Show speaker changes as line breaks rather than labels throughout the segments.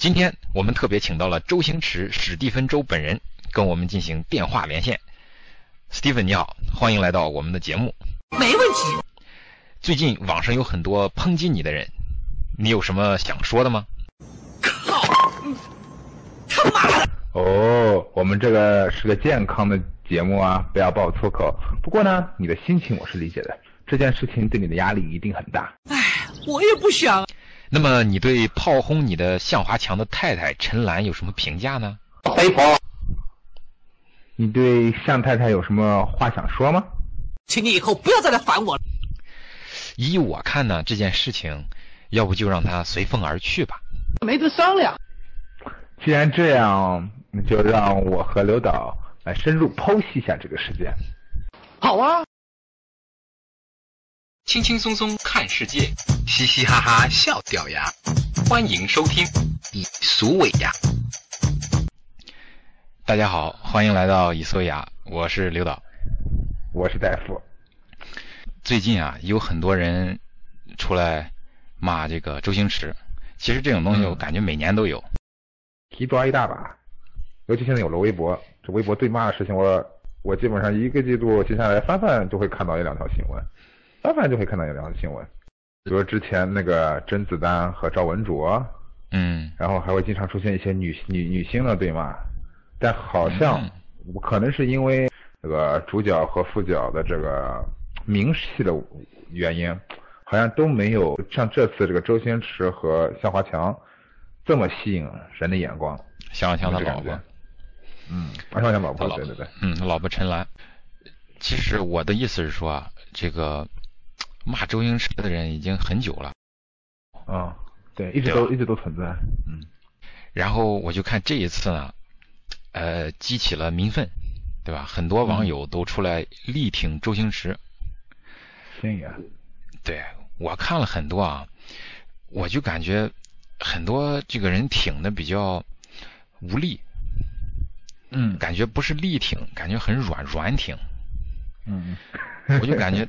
今天我们特别请到了周星驰史蒂芬周本人，跟我们进行电话连线。史蒂芬你好，欢迎来到我们的节目。
没问题。
最近网上有很多抨击你的人，你有什么想说的吗？
靠！他妈的！
哦，我们这个是个健康的节目啊，不要爆粗口。不过呢，你的心情我是理解的，这件事情对你的压力一定很大。
唉，我也不想。
那么你对炮轰你的向华强的太太陈岚有什么评价呢？
肥婆，你对向太太有什么话想说吗？
请你以后不要再来烦我了。
依我看呢，这件事情，要不就让他随风而去吧。
没得商量。
既然这样，那就让我和刘导来深入剖析一下这个事件。
好啊。
轻轻松松看世界，嘻嘻哈哈笑掉牙。欢迎收听以俗为雅。大家好，欢迎来到以俗为雅，我是刘导，
我是大夫。
最近啊，有很多人出来骂这个周星驰。其实这种东西，我感觉每年都有，
提抓一大把。尤其现在有了微博，这微博对骂的事情，我我基本上一个季度接下来翻翻就会看到一两条新闻。翻翻就会看到一两条新闻，比如之前那个甄子丹和赵文卓，
嗯，
然后还会经常出现一些女女女星的对骂，但好像可能是因为这个主角和副角的这个名气的原因，好像都没有像这次这个周星驰和向华强这么吸引人的眼光。
向华强的老婆，
嗯，向华强老婆，对对对，
嗯，老婆陈岚。其实我的意思是说啊，这个。骂周星驰的人已经很久了，
啊，对，一直都一直都存在，嗯。
然后我就看这一次呢，呃，激起了民愤，对吧？很多网友都出来力挺周星驰。
星爷。
对，我看了很多啊，我就感觉很多这个人挺的比较无力，
嗯，
感觉不是力挺，感觉很软软挺，
嗯，
我就感觉。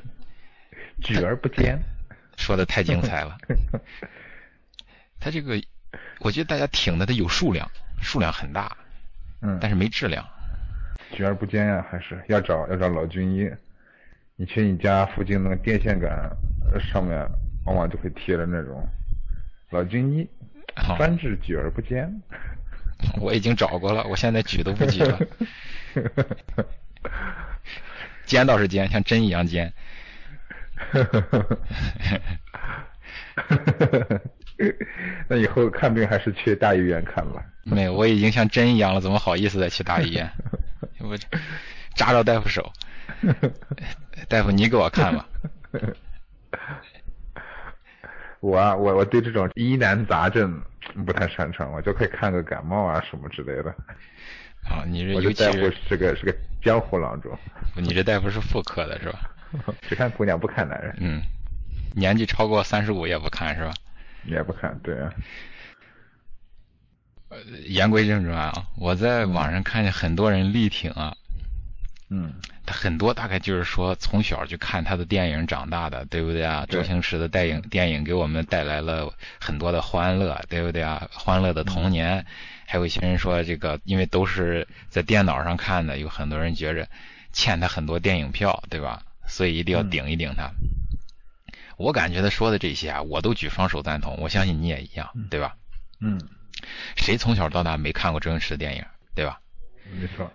举而不坚，
说的太精彩了。他这个，我觉得大家挺的，他有数量，数量很大，
嗯，
但是没质量。
举而不坚呀，还是要找要找老军医。你去你家附近那个电线杆上面，往往就会贴着那种老军医，专治举而不坚。
我已经找过了，我现在举都不举了。尖倒是尖，像针一样尖。呵呵呵呵，
那以后看病还是去大医院看吧。
没有，我已经像针一样了，怎么好意思再去大医院？我扎着大夫手，大夫你给我看吧。
我啊，我我对这种疑难杂症不太擅长，我就可以看个感冒啊什么之类的。
啊，你这
尤其是是个是个江湖郎中。
你这大夫是妇科的是吧？
只看姑娘不看男人。
嗯，年纪超过三十五也不看是吧？
也不看，对啊。
呃，言归正传啊，我在网上看见很多人力挺啊。
嗯。
他很多大概就是说从小就看他的电影长大的，对不对啊？周星驰的电影电影给我们带来了很多的欢乐，对不对啊？欢乐的童年。还有一些人说这个，因为都是在电脑上看的，有很多人觉着欠他很多电影票，对吧？所以一定要顶一顶他。我感觉他说的这些啊，我都举双手赞同。我相信你也一样，对吧？
嗯。
谁从小到大没看过周星驰的电影，对吧？
没错。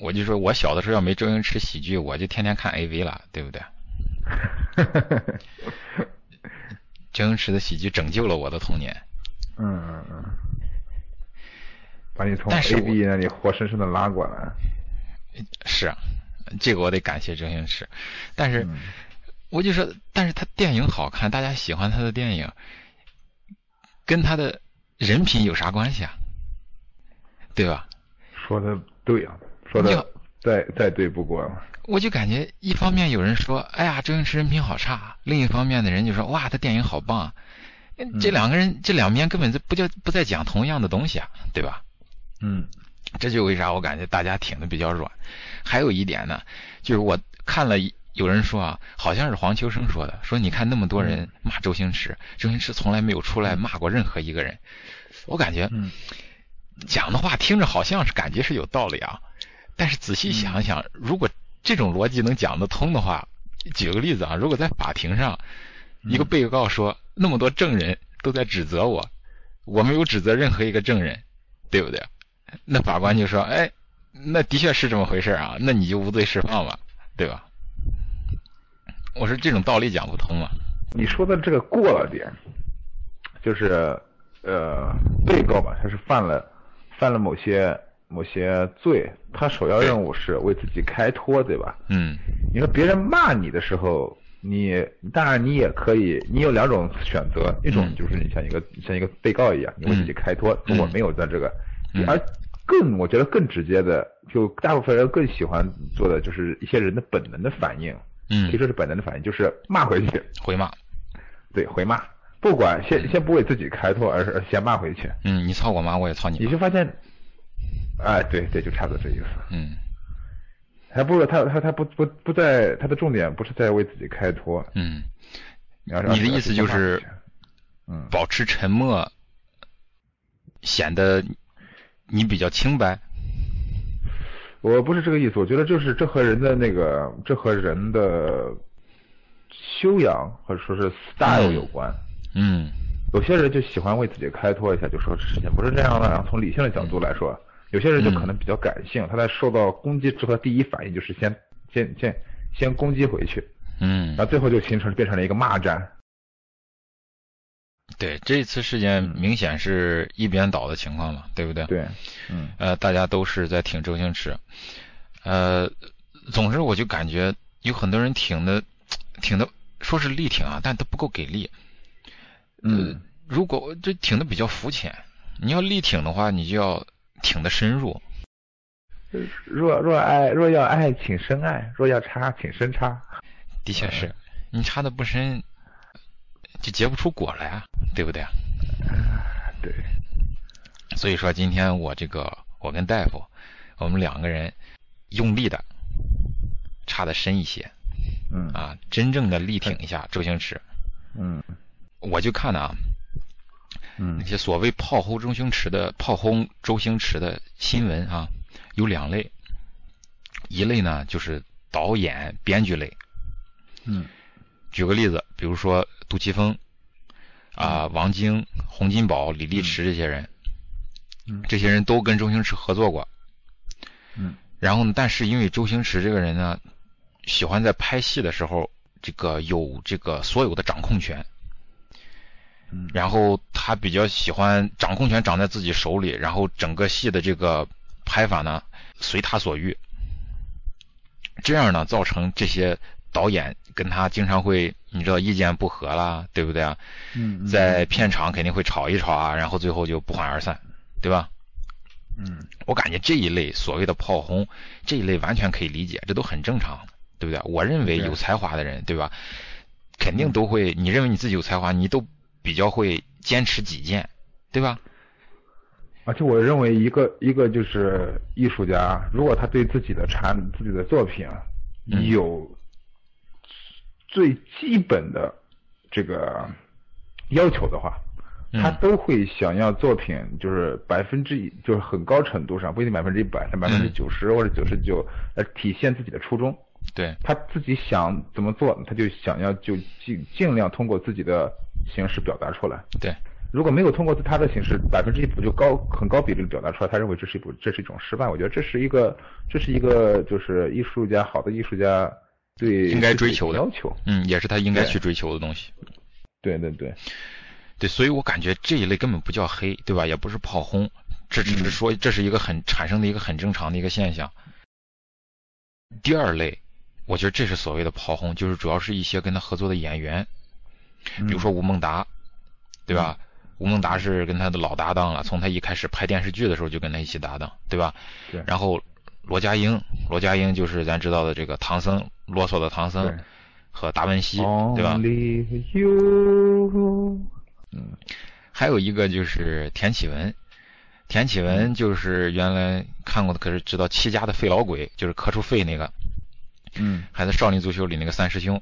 我就说我小的时候要没周星驰喜剧，我就天天看 AV 了，对不对？周星驰的喜剧拯救了我的童年。
嗯嗯嗯。把你从 AV 那里活生生的拉过来。
是。这个我得感谢周星驰，但是我就说，但是他电影好看，大家喜欢他的电影，跟他的人品有啥关系啊？对吧？
说的对啊，说的再再对不过了。
我就感觉一方面有人说，哎呀，周星驰人品好差；另一方面的人就说，哇，他电影好棒。这两个人这两边根本就不叫不在讲同样的东西啊，对吧？
嗯。
这就为啥我感觉大家挺的比较软。还有一点呢，就是我看了有人说啊，好像是黄秋生说的，说你看那么多人骂周星驰，周星驰从来没有出来骂过任何一个人。我感觉，
嗯，
讲的话听着好像是感觉是有道理啊，但是仔细想想，如果这种逻辑能讲得通的话，举个例子啊，如果在法庭上，一个被告说那么多证人都在指责我，我没有指责任何一个证人，对不对？那法官就说，哎，那的确是这么回事啊，那你就无罪释放吧，对吧？我说这种道理讲不通啊。
你说的这个过了点，就是呃，被告吧，他是犯了犯了某些某些罪，他首要任务是为自己开脱，对吧？
嗯。
你说别人骂你的时候，你当然你也可以，你有两种选择，一种就是你像一个像一个被告一样，你为自己开脱，如果没有在这个，而更我觉得更直接的，就大部分人更喜欢做的就是一些人的本能的反应。
嗯，
可以说是本能的反应，就是骂回去，
回骂，
对，回骂，不管先先不为自己开脱，而是先骂回去。
嗯，你操我妈，我也操你。
你就发现，哎，对对，就差不多这意思。
嗯，
还不如他他他不不不在他的重点不是在为自己开脱。
嗯，
你
的意思就是，
嗯，
保持沉默，显得你比较清白。
我不是这个意思，我觉得就是这和人的那个，这和人的修养或者说是 style 有关。
嗯，
有些人就喜欢为自己开脱一下，就说事情不是这样的。然后从理性的角度来说，有些人就可能比较感性，他在受到攻击之后，第一反应就是先先先先攻击回去。
嗯，
然后最后就形成变成了一个骂战。
对，这次事件明显是一边倒的情况嘛，对不对？
对，嗯，
呃，大家都是在挺周星驰，呃，总之我就感觉有很多人挺的，挺的说是力挺啊，但都不够给力。
嗯，
如果这挺的比较肤浅，你要力挺的话，你就要挺的深入。
若若爱若要爱，请深爱；若要插，请深插。
的确是，你插的不深。就结不出果来啊，对不对？
对。
所以说今天我这个我跟大夫，我们两个人用力的插的深一些，
嗯。
啊，真正的力挺一下周星驰，
嗯，
我就看啊，
嗯，
那些所谓炮轰周星驰的炮轰周星驰的新闻啊，有两类，一类呢就是导演编剧类，
嗯，
举个例子，比如说。杜琪峰，啊，王晶、洪金宝、李立池这些人，这些人都跟周星驰合作过。
嗯。
然后呢，但是因为周星驰这个人呢，喜欢在拍戏的时候，这个有这个所有的掌控权。
嗯。
然后他比较喜欢掌控权掌在自己手里，然后整个戏的这个拍法呢，随他所欲。这样呢，造成这些。导演跟他经常会，你知道意见不合啦，对不对啊？
嗯，
在片场肯定会吵一吵啊，然后最后就不欢而散，对吧？
嗯，
我感觉这一类所谓的炮轰，这一类完全可以理解，这都很正常，对不对？我认为有才华的人，对吧？肯定都会，你认为你自己有才华，你都比较会坚持己见，对吧？
而且我认为一个一个就是艺术家，如果他对自己的产自己的作品有。最基本的这个要求的话，他都会想要作品就是百分之一，就是很高程度上不一定百分之一百，但百分之九十或者九十九来体现自己的初衷。
对，
他自己想怎么做，他就想要就尽尽量通过自己的形式表达出来。
对，
如果没有通过他的形式百分之一不就高很高比例表达出来，他认为这是一部这是一种失败。我觉得这是一个这是一个就是艺术家好的艺术家。对，
应该追求
的要求，
嗯，也是他应该去追求的东西。
对对对，
对，所以我感觉这一类根本不叫黑，对吧？也不是炮轰，这只是说这是一个很产生的一个很正常的一个现象。第二类，我觉得这是所谓的炮轰，就是主要是一些跟他合作的演员，比如说吴孟达，对吧？吴孟达是跟他的老搭档了，从他一开始拍电视剧的时候就跟他一起搭档，对吧？
对。
然后。罗家英，罗家英就是咱知道的这个唐僧，啰嗦的唐僧，和达文西，对吧？
嗯，
还有一个就是田启文，田启文就是原来看过的，可是知道戚家的费老鬼，就是磕出肺那个，
嗯，
还在少林足球里那个三师兄，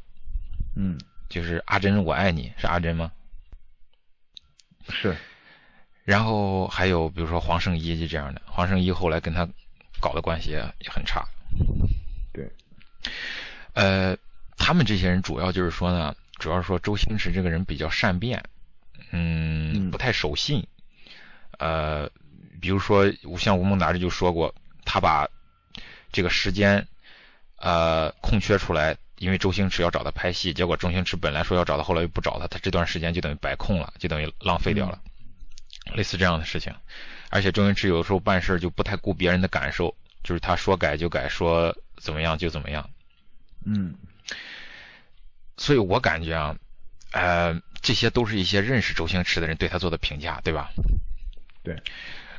嗯，
就是阿珍我爱你是阿珍吗？
是。
然后还有比如说黄圣依就这样的，黄圣依后来跟他搞的关系也很差。
对，
呃，他们这些人主要就是说呢，主要是说周星驰这个人比较善变，嗯，不太守信。呃，比如说像吴孟达这就说过，他把这个时间呃空缺出来，因为周星驰要找他拍戏，结果周星驰本来说要找他，后来又不找他，他这段时间就等于白空了，就等于浪费掉了。类似这样的事情，而且周星驰有的时候办事就不太顾别人的感受，就是他说改就改，说怎么样就怎么样。
嗯，
所以我感觉啊，呃，这些都是一些认识周星驰的人对他做的评价，对吧？
对。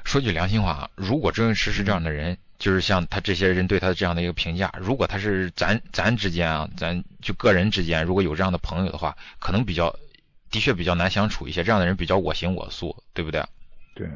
说句良心话，如果周星驰是这样的人，就是像他这些人对他的这样的一个评价，如果他是咱咱之间啊，咱就个人之间如果有这样的朋友的话，可能比较。的确比较难相处一些，这样的人比较我行我素，对不对？
对。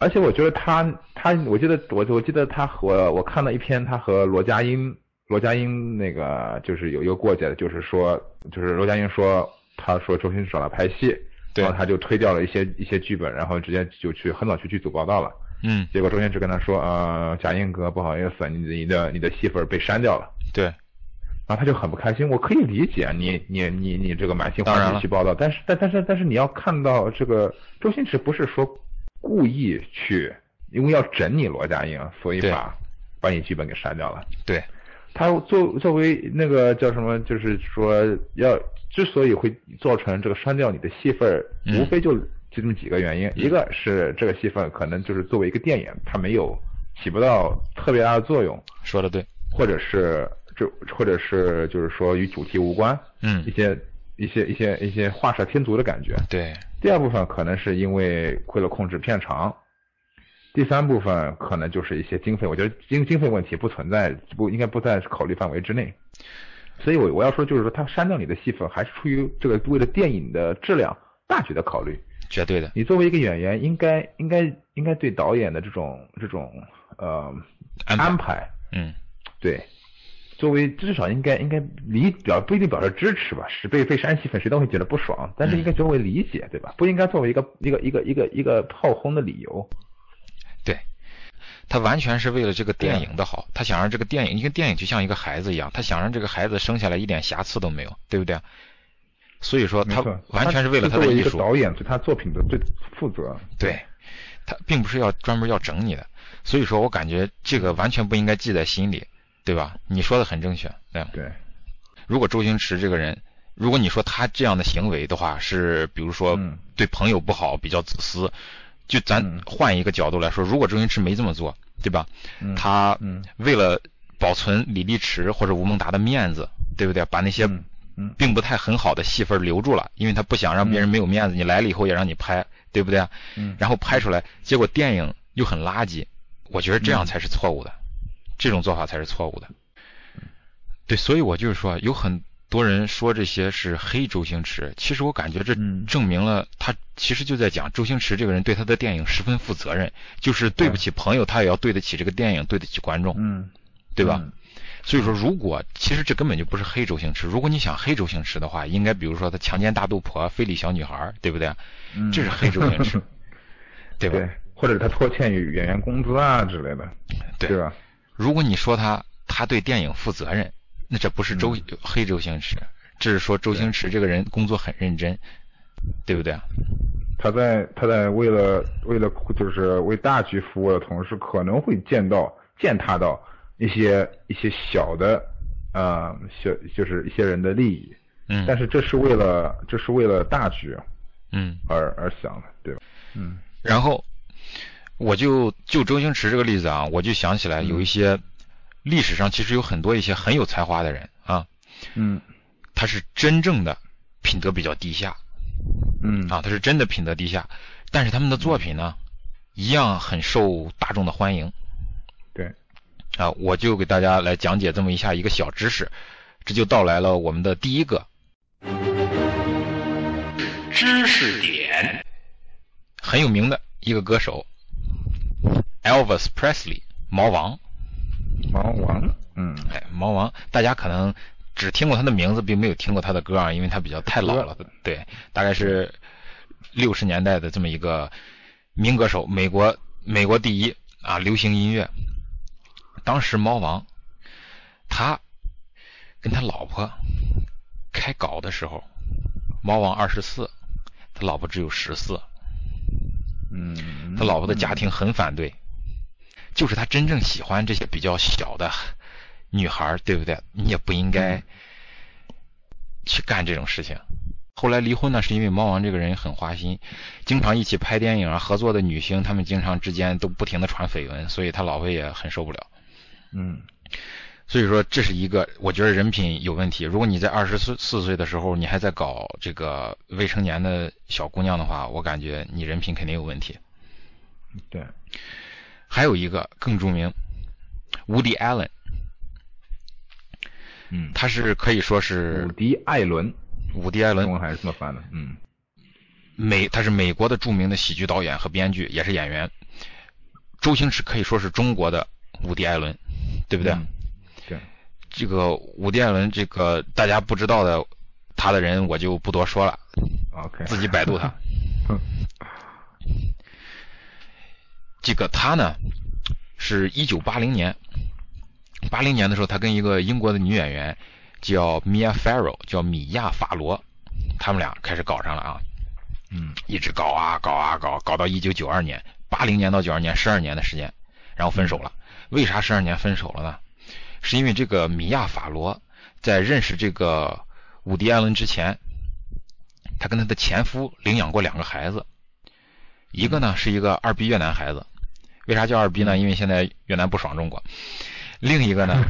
而且我觉得他他，我记得我我记得他和我看了一篇他和罗家英罗家英那个就是有一个过节的，就是说就是罗家英说他说周星驰找他拍戏，然后他就推掉了一些一些剧本，然后直接就去很早去剧组报道了。
嗯。
结果周星驰跟他说呃，贾英哥不好意思，你你的你的戏份被删掉了。
对。
然后他就很不开心，我可以理解你你你你这个满心欢喜去报道，但是但但是但是你要看到这个周星驰不是说故意去，因为要整你罗家英，所以把把你剧本给删掉了。
对，
他作作为那个叫什么，就是说要之所以会造成这个删掉你的戏份，无非就就这么几个原因，一个是这个戏份可能就是作为一个电影，它没有起不到特别大的作用。
说的对，
或者是。就或者是就是说与主题无关，
嗯，
一些一些一些一些画蛇添足的感觉。
对。
第二部分可能是因为为了控制片长，第三部分可能就是一些经费，我觉得经经费问题不存在，不应该不在考虑范围之内。所以我我要说就是说他删掉你的戏份，还是出于这个为了电影的质量大局的考虑。
绝对的。
你作为一个演员，应该应该应该对导演的这种这种呃安排，
嗯，
对。作为至少应该应该理表不一定表示支持吧，是被被山西粉谁都会觉得不爽，但是应该作为理解对吧？不应该作为一个一个一个一个一个炮轰的理由。
对，他完全是为了这个电影的好，他想让这个电影，一个电影就像一个孩子一样，他想让这个孩子生下来一点瑕疵都没有，对不对？所以说他完全是为了他的艺术。
导演对他作品的最负责。
对，他并不是要专门要整你的，所以说我感觉这个完全不应该记在心里。对吧？你说的很正确，对
对。
如果周星驰这个人，如果你说他这样的行为的话，是比如说对朋友不好，比较自私，就咱换一个角度来说，如果周星驰没这么做，对吧？他为了保存李立池或者吴孟达的面子，对不对？把那些并不太很好的戏份留住了，因为他不想让别人没有面子。你来了以后也让你拍，对不对？然后拍出来，结果电影又很垃圾，我觉得这样才是错误的。这种做法才是错误的，对，所以我就是说，有很多人说这些是黑周星驰，其实我感觉这证明了他其实就在讲周星驰这个人对他的电影十分负责任，就是对不起朋友，他也要对得起这个电影，对得起观众，
嗯，
对吧？所以说，如果其实这根本就不是黑周星驰，如果你想黑周星驰的话，应该比如说他强奸大肚婆、非礼小女孩，对不对？这是黑周星驰，对吧？
或者他拖欠演员工资啊之类的，
对
吧？
如果你说他他对电影负责任，那这不是周黑周星驰，这是说周星驰这个人工作很认真，对不对？
他在他在为了为了就是为大局服务的同时，可能会见到践踏到一些一些小的啊小就是一些人的利益，
嗯，
但是这是为了这是为了大局，
嗯，
而而想的，对吧？
嗯，然后。我就就周星驰这个例子啊，我就想起来有一些历史上其实有很多一些很有才华的人
啊，嗯，
他是真正的品德比较低下，
嗯。
啊，他是真的品德低下，但是他们的作品呢，一样很受大众的欢迎，
对，
啊，我就给大家来讲解这么一下一个小知识，这就到来了我们的第一个。知识点，很有名的一个歌手。Elvis Presley，毛王，
毛王，嗯，
哎，猫王，大家可能只听过他的名字，并没有听过他的歌啊，因为他比较太老了。对，大概是六十年代的这么一个民歌手，美国美国第一啊，流行音乐。当时猫王他跟他老婆开搞的时候，猫王二十四，他老婆只有十四。
嗯，
他老婆的家庭很反对，就是他真正喜欢这些比较小的女孩，对不对？你也不应该去干这种事情。后来离婚呢，是因为猫王这个人很花心，经常一起拍电影啊，合作的女星他们经常之间都不停的传绯闻，所以他老婆也很受不了。
嗯，
所以说这是一个我觉得人品有问题。如果你在二十四四岁的时候，你还在搞这个未成年的小姑娘的话，我感觉你人品肯定有问题。
对，
还有一个更著名，伍迪·艾伦，
嗯，
他是可以说是
伍迪·艾伦，
伍迪·艾伦。
中文还是这么翻的，嗯，
美他是美国的著名的喜剧导演和编剧，也是演员。周星驰可以说是中国的伍迪·艾伦，对不对？
嗯对，
这个伍迪·艾伦，这个大家不知道的他的人，我就不多说了
，OK，
自己百度他。这个他呢，是一九八零年，八零年的时候，他跟一个英国的女演员叫 Mia Farrow，叫米娅·法罗，他们俩开始搞上了啊，
嗯
一直搞啊搞啊搞，搞到一九九二年，八零年到九二年十二年的时间，然后分手了。为啥十二年分手了呢？是因为这个米娅·法罗在认识这个伍迪·艾伦之前，他跟他的前夫领养过两个孩子，一个呢是一个二逼越南孩子，为啥叫二逼呢？因为现在越南不爽中国。另一个呢，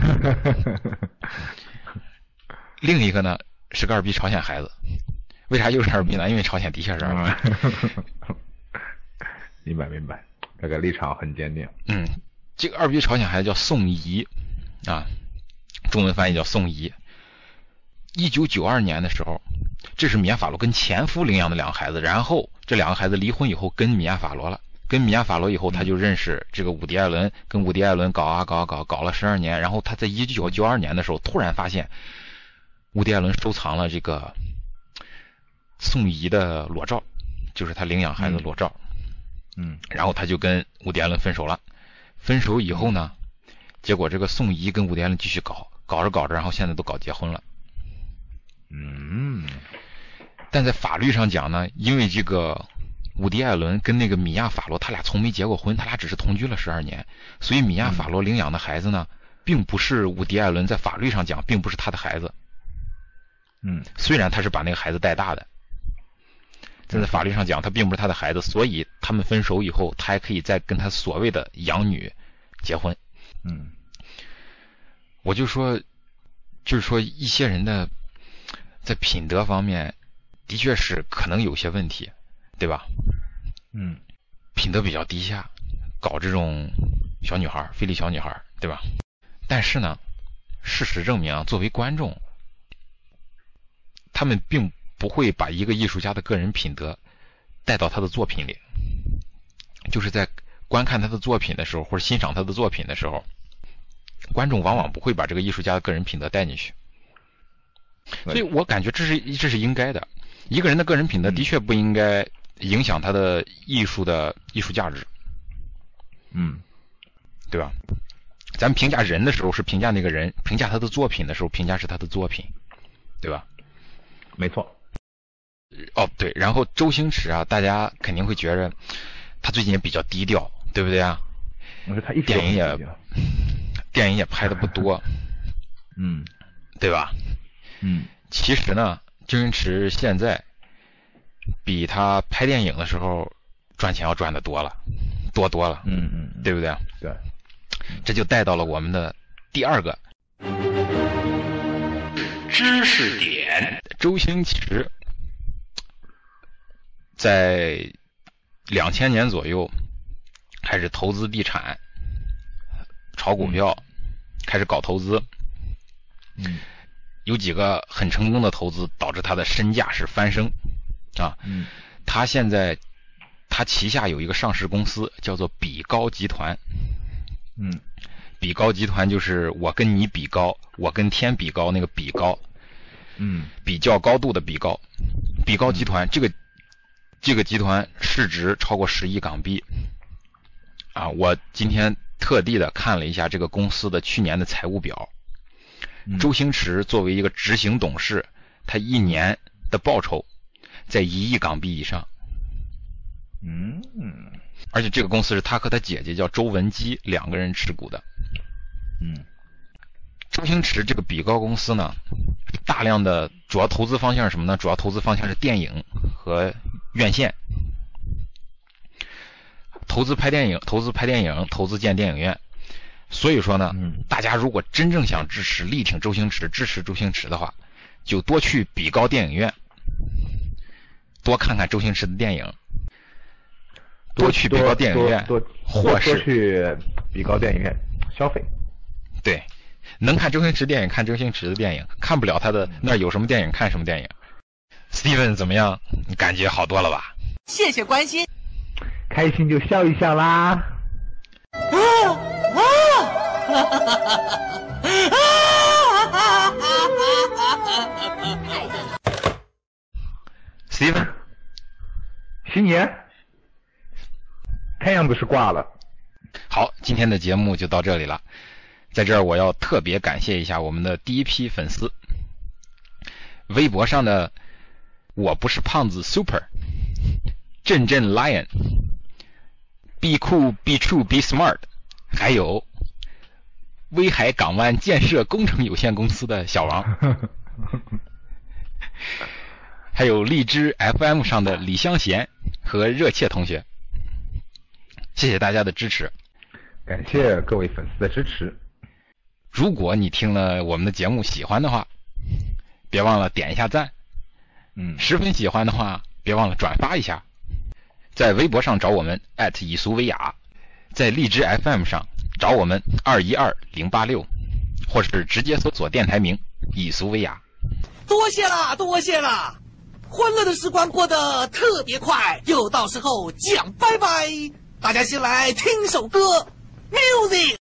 另一个呢是个二逼朝鲜孩子，为啥又是二逼呢？因为朝鲜的确是二逼。
嗯 明白明白，这个立场很坚定。
嗯，这个二逼朝鲜孩子叫宋怡啊，中文翻译叫宋怡。一九九二年的时候，这是米娅·法罗跟前夫领养的两个孩子，然后这两个孩子离婚以后跟米娅·法罗了，跟米亚·法罗以后，他就认识这个伍迪·艾伦，跟伍迪·艾伦搞啊搞啊搞，搞了十二年，然后他在一九九二年的时候突然发现，伍迪·艾伦收藏了这个宋怡的裸照，就是他领养孩子裸照。
嗯
然后他就跟伍迪·艾伦分手了。分手以后呢，结果这个宋怡跟伍迪·艾伦继续搞，搞着搞着，然后现在都搞结婚了。
嗯
但在法律上讲呢，因为这个伍迪·艾伦跟那个米娅·法罗，他俩从没结过婚，他俩只是同居了十二年，所以米娅·法罗领养的孩子呢，并不是伍迪·艾伦在法律上讲并不是他的孩子，
嗯。
虽然他是把那个孩子带大的，但在法律上讲他并不是他的孩子，所以他们分手以后，他还可以再跟他所谓的养女结婚。
嗯。
我就说，就是说一些人的在品德方面，的确是可能有些问题，对吧？
嗯
品德比较低下，搞这种小女孩、非礼小女孩，对吧？但是呢，事实证明啊，作为观众，他们并不会把一个艺术家的个人品德带到他的作品里，就是在观看他的作品的时候，或者欣赏他的作品的时候，观众往往不会把这个艺术家的个人品德带进去。所以我感觉这是这是应该的。一个人的个人品德的确不应该影响他的艺术的艺术价值，
嗯
对吧？咱们评价人的时候是评价那个人，评价他的作品的时候评价是他的作品，对吧？
没错。
哦，对，然后周星驰啊，大家肯定会觉着他最近也比较低调，对不对啊？
我说他一直
电影也 电影也拍的不多，
嗯
对吧？
嗯
其实呢，周星驰现在比他拍电影的时候赚钱要赚的多了，多多了，
嗯嗯，
对不对？
对，
这就带到了我们的第二个知识点。周星驰在两千年左右开始投资地产、炒股票，开始搞投资。
嗯
有几个很成功的投资，导致他的身价是翻身啊。
嗯
他现在他旗下有一个上市公司，叫做比高集团。
嗯
比高集团就是我跟你比高，我跟天比高，那个比高，
嗯
比较高度的比高。比高集团这个这个集团市值超过十亿港币。啊，我今天特地的看了一下这个公司的去年的财务表。周星驰作为一个执行董事，他一年的报酬在一亿港币以上。
嗯，
而且这个公司是他和他姐姐叫周文姬两个人持股的。
嗯，
周星驰这个比高公司呢，大量的主要投资方向是什么呢？主要投资方向是电影和院线，投资拍电影，投资拍电影，投资建电影院。所以说呢，大家如果真正想支持、力挺周星驰、支持周星驰的话，就多去比高电影院，多看看周星驰的电影，
多
去比高电影院，
多
或是
去比高电影院消费。
对，能看周星驰电影看周星驰的电影，看不了他的那有什么电影看什么电影。Steven 怎么样？你感觉好多了吧？
谢谢关心，
开心就笑一笑啦。啊啊！哈
哈哈哈
哈年，看样子是挂了。
好，今天的节目就到这里了。在这儿，我要特别感谢一下我们的第一批粉丝，微博上的我不是胖子 Super，阵阵 Lion，Be cool, be true, be smart，还有。威海港湾建设工程有限公司的小王，还有荔枝 FM 上的李香贤和热切同学，谢谢大家的支持，
感谢各位粉丝的支持。
如果你听了我们的节目喜欢的话，别忘了点一下赞。
嗯，
十分喜欢的话，别忘了转发一下。在微博上找我们以俗维雅，在荔枝 FM 上。找我们二一二零八六，或是直接搜索电台名“以俗维雅”。
多谢啦，多谢啦！欢乐的时光过得特别快，又到时候讲拜拜。大家先来听首歌，music。